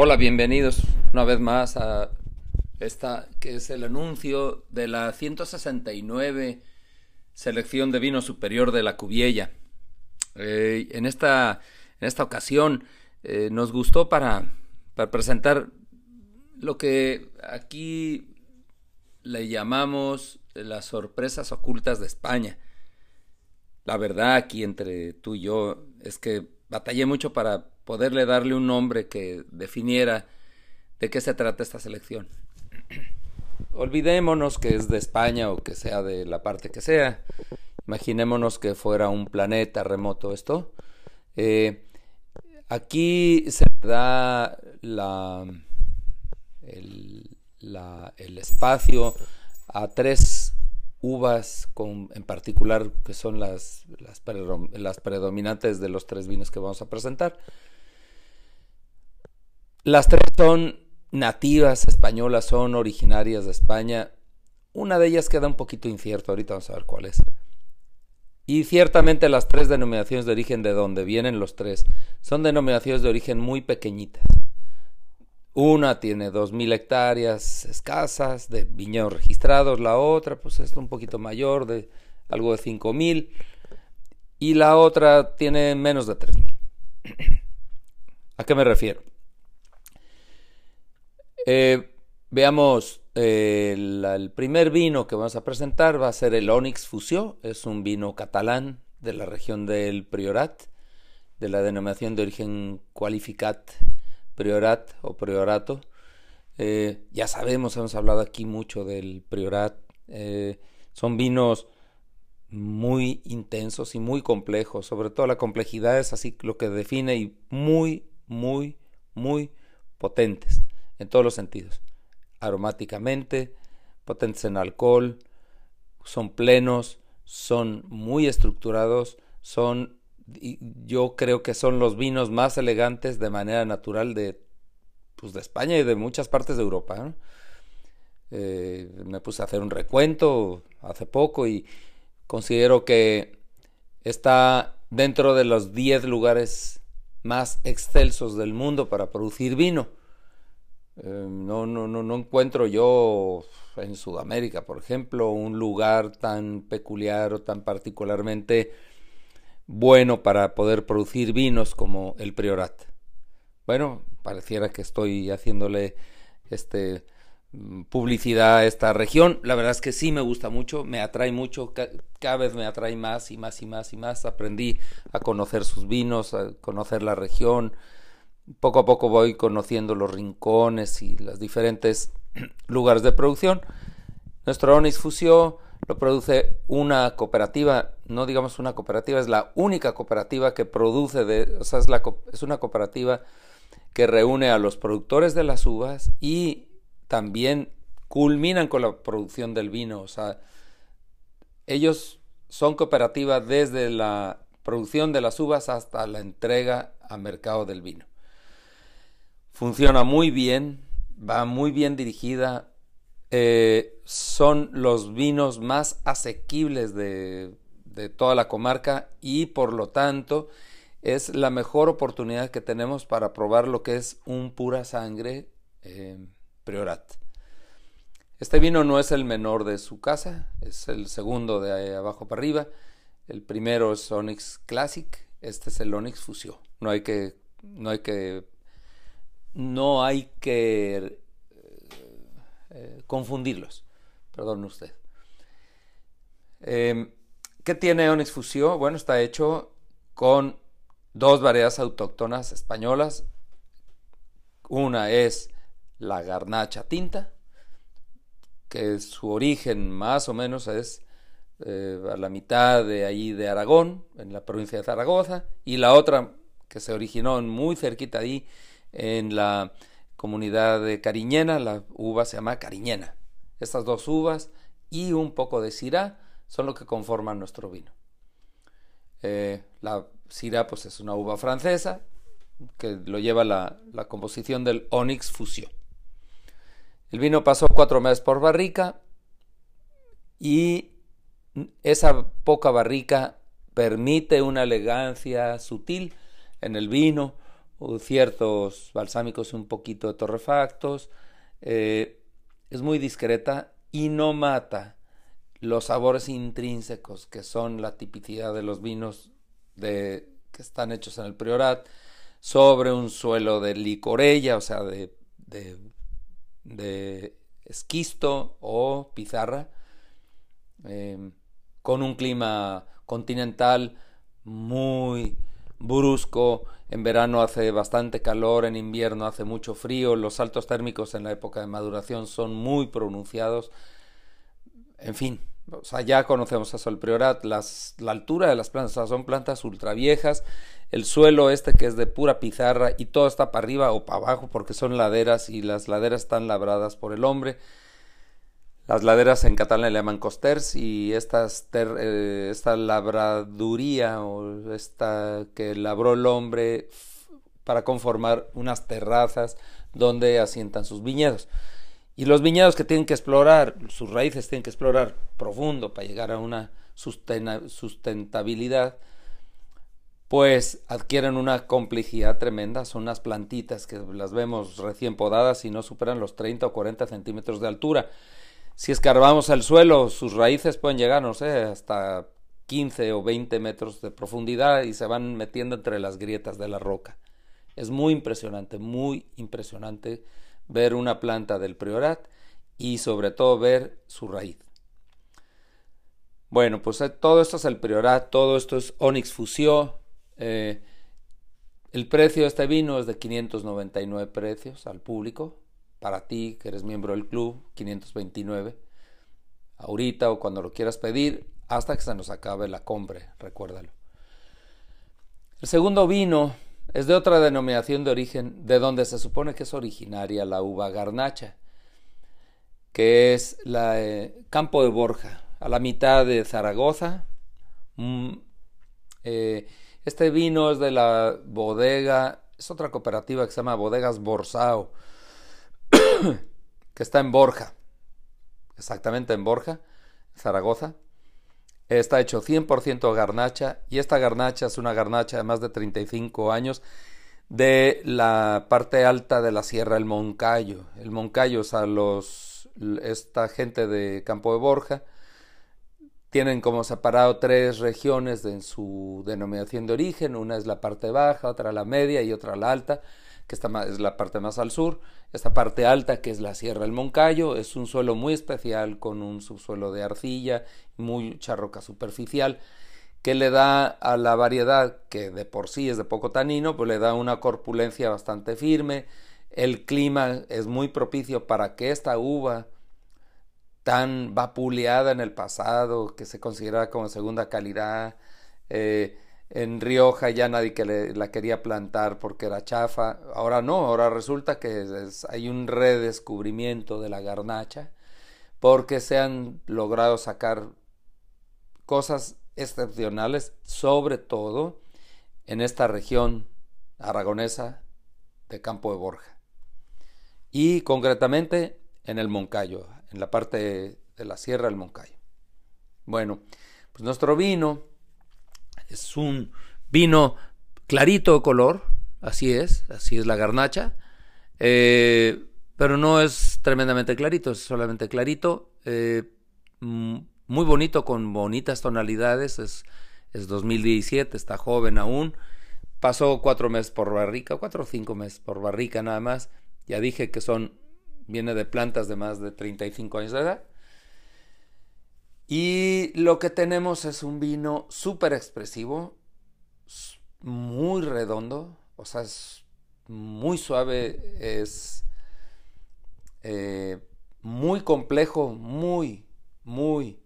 Hola, bienvenidos una vez más a esta que es el anuncio de la 169 selección de vino superior de la Cubiella. Eh, en, esta, en esta ocasión eh, nos gustó para, para presentar lo que aquí le llamamos las sorpresas ocultas de España. La verdad aquí entre tú y yo es que batallé mucho para poderle darle un nombre que definiera de qué se trata esta selección. Olvidémonos que es de España o que sea de la parte que sea. Imaginémonos que fuera un planeta remoto esto. Eh, aquí se da la, el, el espacio a tres uvas con, en particular que son las, las, las, predominantes de los tres vinos que vamos a presentar. Las tres son nativas españolas, son originarias de España. Una de ellas queda un poquito incierto, ahorita vamos a ver cuál es. Y ciertamente las tres denominaciones de origen de donde vienen los tres son denominaciones de origen muy pequeñitas. Una tiene 2.000 hectáreas escasas de viñedos registrados, la otra pues es un poquito mayor, de algo de 5.000, y la otra tiene menos de 3.000. ¿A qué me refiero? Eh, veamos, eh, el, primer vino que vamos a presentar va a ser el Onyx Fusió, es un vino catalán de la región del Priorat, de la denominación de origen Qualificat Priorat o Priorato. Eh, ya sabemos, hemos hablado aquí mucho del Priorat. son vinos muy intensos y muy complejos, sobre todo la complejidad es así lo que define y muy, muy, muy potentes en todos los sentidos. Aromáticamente, potentes en alcohol, son plenos, son muy estructurados, son, yo creo que son los vinos más elegantes de manera natural de, pues de España y de muchas partes de Europa. Eh, me puse a hacer un recuento hace poco y considero que está dentro de los 10 lugares más excelsos del mundo para producir vino. Em, no, no, no, no encuentro yo en Sudamérica, por ejemplo, un lugar tan peculiar o tan particularmente bueno para poder producir vinos como el Priorat. Bueno, pareciera que estoy haciéndole este mm, publicidad a esta región. La verdad es que sí me gusta mucho, me atrae mucho, cada vez me atrae más y más y más y más. Aprendí a conocer sus vinos, a conocer la región, poco a poco voy conociendo los rincones y los diferentes lugares de producción. Nuestro Onis Fusio lo produce una cooperativa, no digamos una cooperativa, es la única cooperativa que produce, de, o sea, es, la, es una cooperativa que reúne a los productores de las uvas y también culminan con la producción del vino. O sea, ellos son cooperativa desde la producción de las uvas hasta la entrega a mercado del vino. Funciona muy bien, va muy bien dirigida. Eh, son los vinos más asequibles de, toda la comarca y por lo tanto es la mejor oportunidad que tenemos para probar lo que es un pura sangre eh, Priorat. Este vino no es el menor de su casa, es el segundo de abajo para arriba. El primero es Onyx Classic, este es el Onyx Fusio. No hay que, no hay que no hay que eh, confundirlos. Perdón usted. Em, ¿Qué tiene Onyx Fusio? Bueno, está hecho con dos variedades autóctonas españolas. Una es la garnacha tinta, que su origen más o menos es eh, a la mitad de allí de Aragón, en la provincia de Zaragoza, y la otra que se originó muy cerquita ahí, en la comunidad de Cariñena, la uva se llama Cariñena. Estas dos uvas y un poco de Syrah son lo que conforman nuestro vino. Eh, la Syrah pues es una uva francesa que lo lleva la, composición del Onyx Fusion. El vino pasó cuatro meses por barrica y esa poca barrica permite una elegancia sutil en el vino, ciertos balsámicos un poquito torrefactos. Eh, es muy discreta y no mata los sabores intrínsecos que son la tipicidad de los vinos de, que están hechos en el priorat sobre un suelo de licorella, o sea, de, de, esquisto o pizarra, em, con un clima continental muy brusco. En verano hace bastante calor, en invierno hace mucho frío, los saltos térmicos en la época de maduración son muy pronunciados. En fin, ya conocemos eso, el priorat, las, la altura de las plantas, son plantas ultra viejas, el suelo este que es de pura pizarra y todo está para arriba o para abajo porque son laderas y las laderas están labradas por el hombre. Las laderas en catalán le llaman costers y eh, esta labraduría o esta que labró el hombre para conformar unas terrazas donde asientan sus viñedos. Y los viñedos que tienen que explorar, sus raíces tienen que explorar profundo para llegar a una sustentabilidad, pues adquieren una complejidad tremenda. Son unas plantitas que las vemos recién podadas y no superan los 30 o 40 centímetros de altura. Si escarbamos el suelo, sus raíces pueden llegar, no sé, hasta 15 o 20 metros de profundidad y se van metiendo entre las grietas de la roca. Es muy impresionante, muy impresionante ver una planta del priorat y sobre todo ver su raíz. Bueno, pues eh, todo esto es el priorat, todo esto es Onyx Fusio. Eh, el precio de este vino es de 599 precios al público. Para ti, que eres miembro del club, 529. Ahorita o cuando lo quieras pedir, hasta que se nos acabe la compra, recuérdalo. El segundo vino es de otra denominación de origen, de donde se supone que es originaria la uva garnacha, que es la eh, Campo de Borja, a la mitad de Zaragoza. Mm, eh, este vino es de la bodega, es otra cooperativa que se llama Bodegas Borsao, que está en Borja, exactamente en Borja, Zaragoza. Está hecho 100% garnacha y esta garnacha es una garnacha de más de 35 años de la parte alta de la Sierra del Moncayo. El Moncayo, o sea, los, esta gente de Campo de Borja tienen como separado tres regiones en su denominación de origen. Una es la parte baja, otra la media y otra la alta que es la parte más al sur. Esta parte alta, que es la Sierra del Moncayo, es un suelo muy especial con un subsuelo de arcilla, mucha roca superficial, que le da a la variedad, que de por sí es de poco tanino, pues le da una corpulencia bastante firme. El clima es muy propicio para que esta uva tan vapuleada en el pasado, que se considera como segunda calidad, eh, en Rioja ya nadie que la quería plantar porque era chafa. Ahora no, ahora resulta que hay un redescubrimiento de la garnacha porque se han logrado sacar cosas excepcionales, sobre todo en esta región aragonesa de Campo de Borja. Y concretamente en el Moncayo, en la parte de la Sierra del Moncayo. Bueno, pues nuestro vino es un vino clarito de color, así es, así es la garnacha, eh, pero no es tremendamente clarito, es solamente clarito, eh, mm, muy bonito con bonitas tonalidades, es, es 2017, está joven aún, pasó cuatro meses por barrica, cuatro o cinco meses por barrica nada más, ya dije que son, viene de plantas de más de 35 años de edad, y lo que tenemos es un vino súper expresivo, muy redondo, o sea, es muy suave, es eh, muy complejo, muy, muy,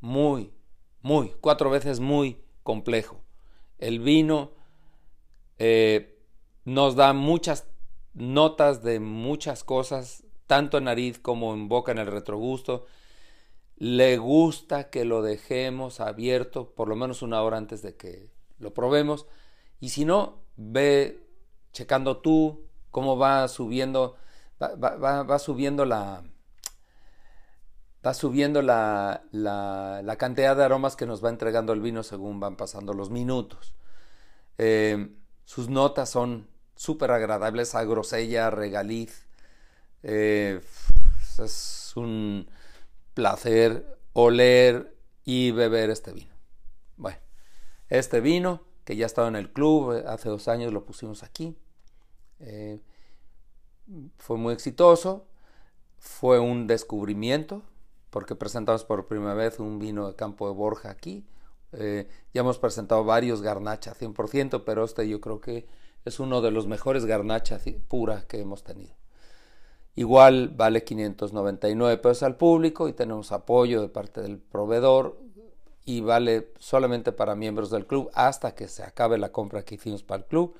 muy, muy, cuatro veces muy complejo. El vino eh, nos da muchas notas de muchas cosas, tanto en nariz como en boca, en el retrogusto le gusta que lo dejemos abierto por lo menos una hora antes de que lo probemos. Y si no, ve checando tú cómo va subiendo, va, subiendo la, va subiendo la, la, cantidad de aromas que nos va entregando el vino según van pasando los minutos. Eh, sus notas son súper agradable, esa grosella, regaliz. Eh, es un placer oler y beber este vino. Bueno, este vino que ya estaba en el club, hace dos años lo pusimos aquí. Eh, fue muy exitoso, fue un descubrimiento, porque presentamos por primera vez un vino de Campo de Borja aquí. Eh, ya hemos presentado varios garnacha 100%, pero este yo creo que es uno de los mejores garnacha pura que hemos tenido. Igual vale 599 pesos al público y tenemos apoyo de parte del proveedor y vale solamente para miembros del club hasta que se acabe la compra que hicimos para el club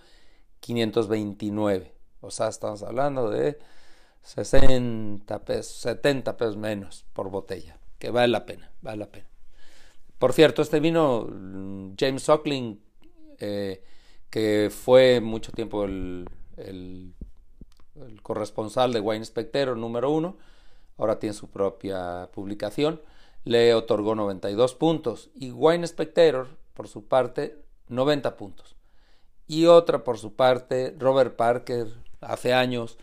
529. O sea, estamos hablando de 60 pesos, 70 pesos menos por botella, que vale la pena, vale la pena. Por cierto, este vino, James Suckling, eh, que fue mucho tiempo el, corresponsal de Wine Spectator número uno, ahora tiene su propia publicación, le otorgó 92 puntos y Wine Spectator, por su parte, 90 puntos. Y otra, por su parte, Robert Parker, hace años,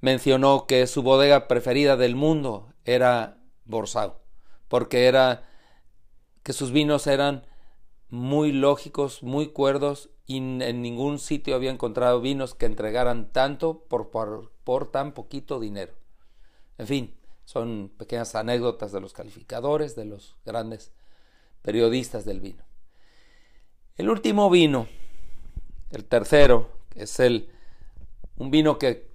mencionó que su bodega preferida del mundo era Borsao, porque era que sus vinos eran muy lógicos, muy cuerdos y en ningún sitio había encontrado vinos que entregaran tanto por, tan poquito dinero. En fin, son pequeñas anécdotas de los calificadores, de los grandes periodistas del vino. El último vino, el tercero, es el un vino que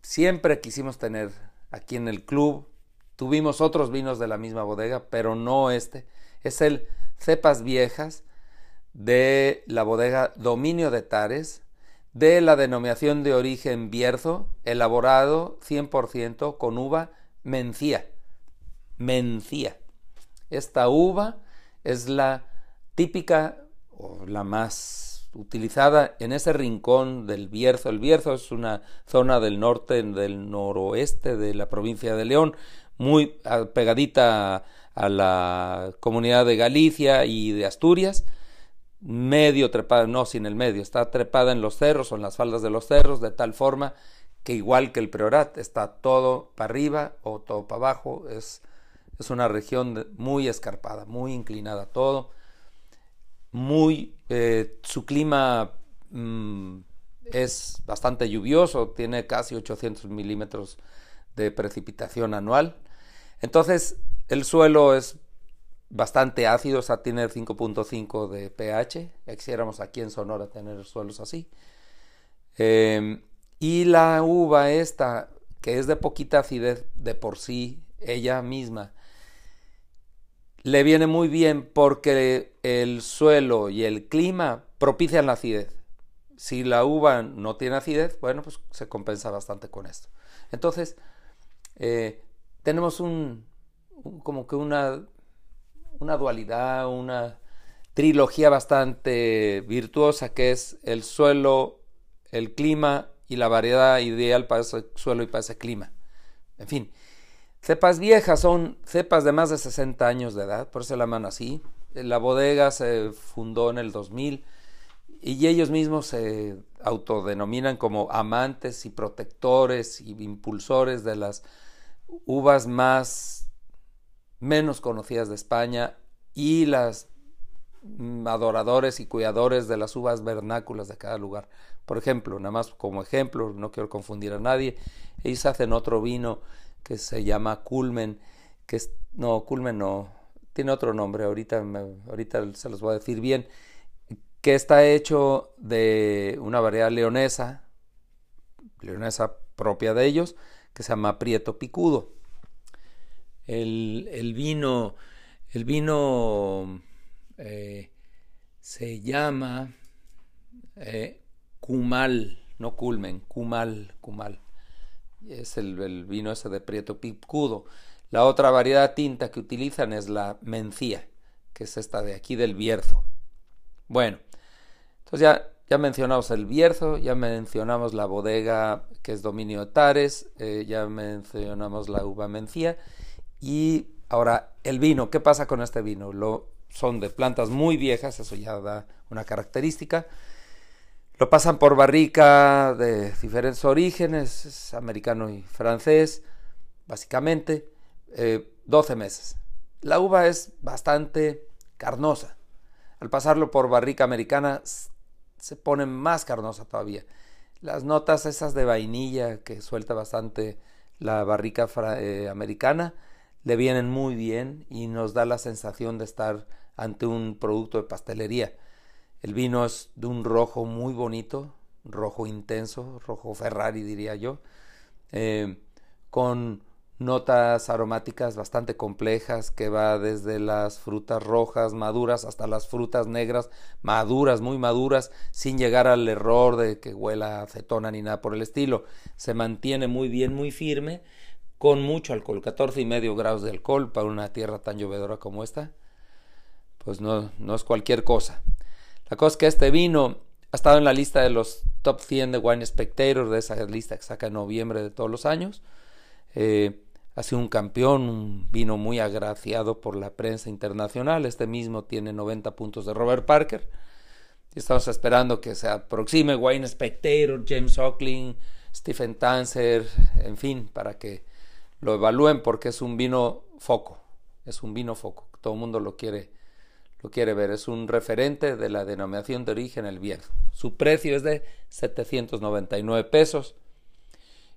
siempre quisimos tener aquí en el club. Tuvimos otros vinos de la misma bodega, pero no este. Es el Cepas Viejas de la bodega Dominio de Tares, de la denominación de origen Bierzo, elaborado 100% con uva mencía. Mencía. Esta uva es la típica o la más utilizada en ese rincón del Bierzo. El Bierzo es una zona del norte, del noroeste de la provincia de León, muy pegadita a la comunidad de Galicia y de Asturias, medio trepada, no sin el medio, está trepada en los cerros o en las faldas de los cerros, de tal forma que igual que el Priorat, está todo para arriba o todo para abajo, es, es una región muy escarpada, muy inclinada todo muy, eh, su clima mm, es bastante lluvioso, tiene casi 800 milímetros de precipitación anual. Entonces, el suelo es bastante ácido, o sea, tiene 5.5 de pH. Quisiéramos aquí en Sonora tener suelos así. Em, y la uva esta, que es de poquita acidez de por sí, ella misma, le viene muy bien porque el suelo y el clima propician la acidez. Si la uva no tiene acidez, bueno, pues se compensa bastante con esto. Entonces, eh, tenemos un, como que una, una dualidad, una trilogía bastante virtuosa que es el suelo, el clima y la variedad ideal para ese suelo y para ese clima. En fin, Cepas viejas son cepas de más de 60 años de edad, por eso la llaman así. La bodega se fundó en el 2000 y ellos mismos se autodenominan como amantes y protectores y impulsores de las uvas más menos conocidas de España y las adoradores y cuidadores de las uvas vernáculas de cada lugar. Por ejemplo, nada más como ejemplo, no quiero confundir a nadie, ellos hacen otro vino que se llama Culmen, que es, no, Culmen no, tiene otro nombre, ahorita, ahorita se los voy a decir bien, que está hecho de una variedad leonesa, leonesa propia de ellos, que se llama Prieto Picudo. El, vino, el vino eh, se llama eh, Cumal, no Culmen, Cumal, Cumal es el, vino ese de Prieto Picudo. La otra variedad tinta que utilizan es la mencía, que es esta de aquí del Bierzo. Bueno, entonces ya, ya mencionamos el Bierzo, ya mencionamos la bodega que es dominio Tares, eh, ya mencionamos la uva mencía y ahora el vino, ¿qué pasa con este vino? Lo, son de plantas muy viejas, eso ya da una característica. Lo pasan por barrica de diferentes orígenes, es americano y francés, básicamente, 12 eh, meses. La uva es bastante carnosa. Al pasarlo por barrica americana se pone más carnosa todavía. Las notas esas de vainilla que suelta bastante la barrica eh, americana le vienen muy bien y nos da la sensación de estar ante un producto de pastelería. El vino es de un rojo muy bonito, rojo intenso, rojo Ferrari diría yo, eh, con notas aromáticas bastante complejas que va desde las frutas rojas maduras hasta las frutas negras maduras, muy maduras, sin llegar al error de que huela acetona ni nada por el estilo. Se mantiene muy bien, muy firme, con mucho alcohol, 14 y medio grados de alcohol para una tierra tan llovedora como esta. Pues no, no es cualquier cosa. La cosa es que este vino ha estado en la lista de los top 100 de Wine Spectator, de esa lista que saca en noviembre de todos los años. Eh, ha sido un campeón, un vino muy agraciado por la prensa internacional. Este mismo tiene 90 puntos de Robert Parker. Estamos esperando que se aproxime Wayne Spectator, James Ockling, Stephen Tanzer, en fin, para que lo evalúen porque es un vino foco. Es un vino foco. Todo el mundo lo quiere, quiere ver. Es un referente de la denominación de origen el viejo. Su precio es de 799 pesos.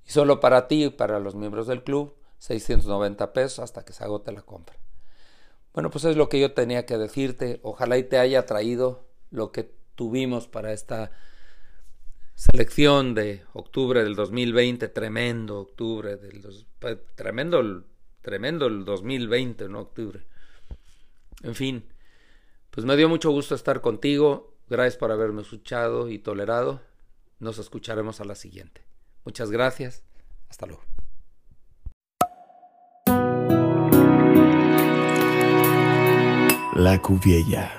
Y solo para ti y para los miembros del club 690 pesos hasta que se agote la compra. Bueno, pues es lo que yo tenía que decirte. Ojalá y te haya traído lo que tuvimos para esta selección de octubre del 2020, tremendo octubre del pues, tremendo tremendo el 2020, no octubre. En fin, pues me dio mucho gusto estar contigo. Gracias por haberme escuchado y tolerado. Nos escucharemos a la siguiente. Muchas gracias. Hasta luego. La Cuviella.